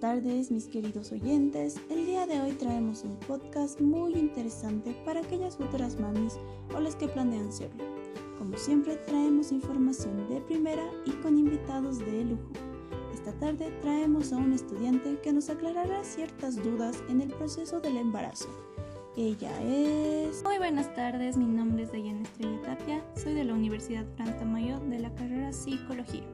tardes, mis queridos oyentes. El día de hoy traemos un podcast muy interesante para aquellas futuras mamis o las que planean serlo. Como siempre, traemos información de primera y con invitados de lujo. Esta tarde traemos a un estudiante que nos aclarará ciertas dudas en el proceso del embarazo. Ella es... Muy buenas tardes, mi nombre es Dayana Estrella Tapia, soy de la Universidad Franz Mayor de la carrera Psicología.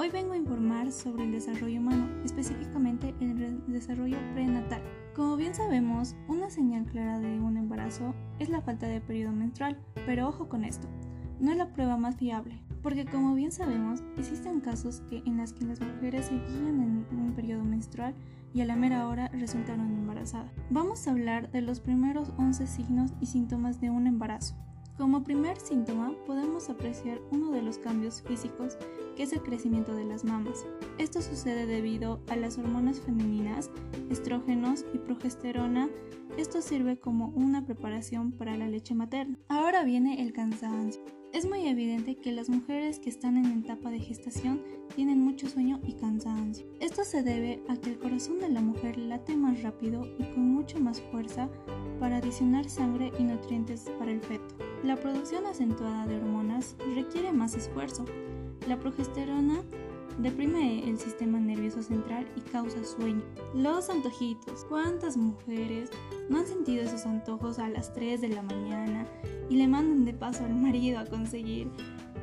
Hoy vengo a informar sobre el desarrollo humano, específicamente el desarrollo prenatal. Como bien sabemos, una señal clara de un embarazo es la falta de periodo menstrual, pero ojo con esto, no es la prueba más fiable, porque como bien sabemos, existen casos que, en los que las mujeres se guían en un periodo menstrual y a la mera hora resultaron embarazadas. Vamos a hablar de los primeros 11 signos y síntomas de un embarazo. Como primer síntoma podemos apreciar uno de los cambios físicos que es el crecimiento de las mamas. Esto sucede debido a las hormonas femeninas, estrógenos y progesterona. Esto sirve como una preparación para la leche materna. Ahora viene el cansancio. Es muy evidente que las mujeres que están en etapa de gestación tienen mucho sueño y cansancio. Esto se debe a que el corazón de la mujer late más rápido y con mucha más fuerza para adicionar sangre y nutrientes para el feto. La producción acentuada de hormonas requiere más esfuerzo. La progesterona deprime el sistema nervioso central y causa sueño. Los antojitos. ¿Cuántas mujeres no han sentido esos antojos a las 3 de la mañana y le mandan de paso al marido a conseguir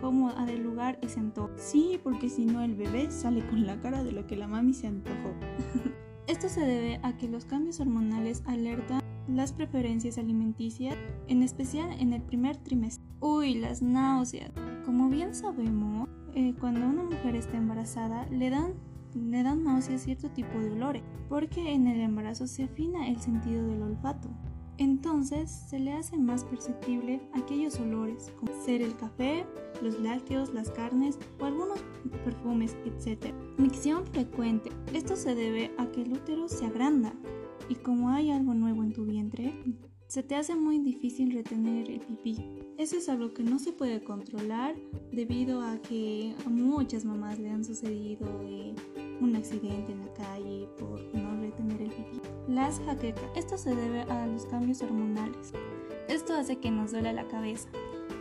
cómo ha de lugar ese antojo? Sí, porque si no el bebé sale con la cara de lo que la mami se antojó. Esto se debe a que los cambios hormonales alertan las preferencias alimenticias, en especial en el primer trimestre. Uy, las náuseas. Como bien sabemos, eh, cuando una mujer está embarazada le dan, le dan náuseas cierto tipo de olores, porque en el embarazo se afina el sentido del olfato. Entonces se le hace más perceptible aquellos olores, como ser el café, los lácteos, las carnes o algunos perfumes, etc. Micción frecuente. Esto se debe a que el útero se agranda, y como hay algo nuevo en tu vientre, se te hace muy difícil retener el pipí. Eso es algo que no se puede controlar debido a que a muchas mamás le han sucedido un accidente en la calle por no retener el pipí. Las jaquecas. Esto se debe a los cambios hormonales. Esto hace que nos duela la cabeza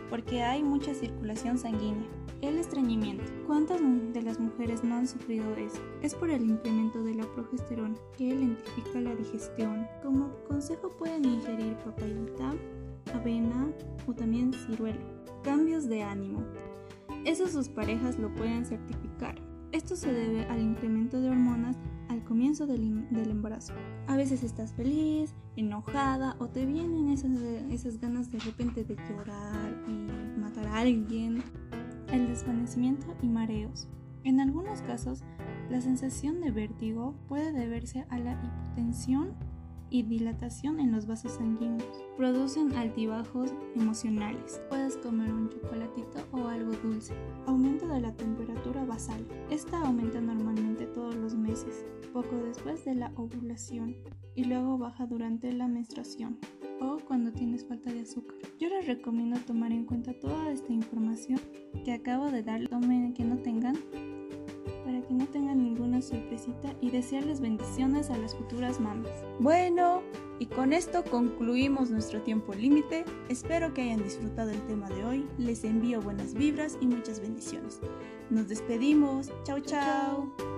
porque hay mucha circulación sanguínea. El estreñimiento. ¿Cuántas de las mujeres no han sufrido eso? Es por el incremento de la progesterona, que lentifica la digestión. Como consejo pueden ingerir papayita, avena o también ciruelo. Cambios de ánimo. Eso sus parejas lo pueden certificar. Esto se debe al incremento de hormonas al comienzo del, del, embarazo. A veces estás feliz, enojada o te vienen esas, esas ganas de repente de llorar y alguien el desvanecimiento y mareos. En algunos casos, la sensación de vértigo puede deberse a la hipotensión y dilatación en los vasos sanguíneos. Producen altibajos emocionales. Puedes comer un chocolatito o algo dulce. Aumento de la temperatura basal. Esta aumenta normalmente todos los meses, poco después de la ovulación, y luego baja durante la menstruación o cuando tienes falta de azúcar. Yo les recomiendo tomar en cuenta toda esta información que acabo de dar, tomen que no tengan para que no tengan ninguna sorpresita y desearles bendiciones a las futuras mamás. Bueno, y con esto concluimos nuestro tiempo límite. Espero que hayan disfrutado el tema de hoy. Les envío buenas vibras y muchas bendiciones. Nos despedimos. Chao, chao.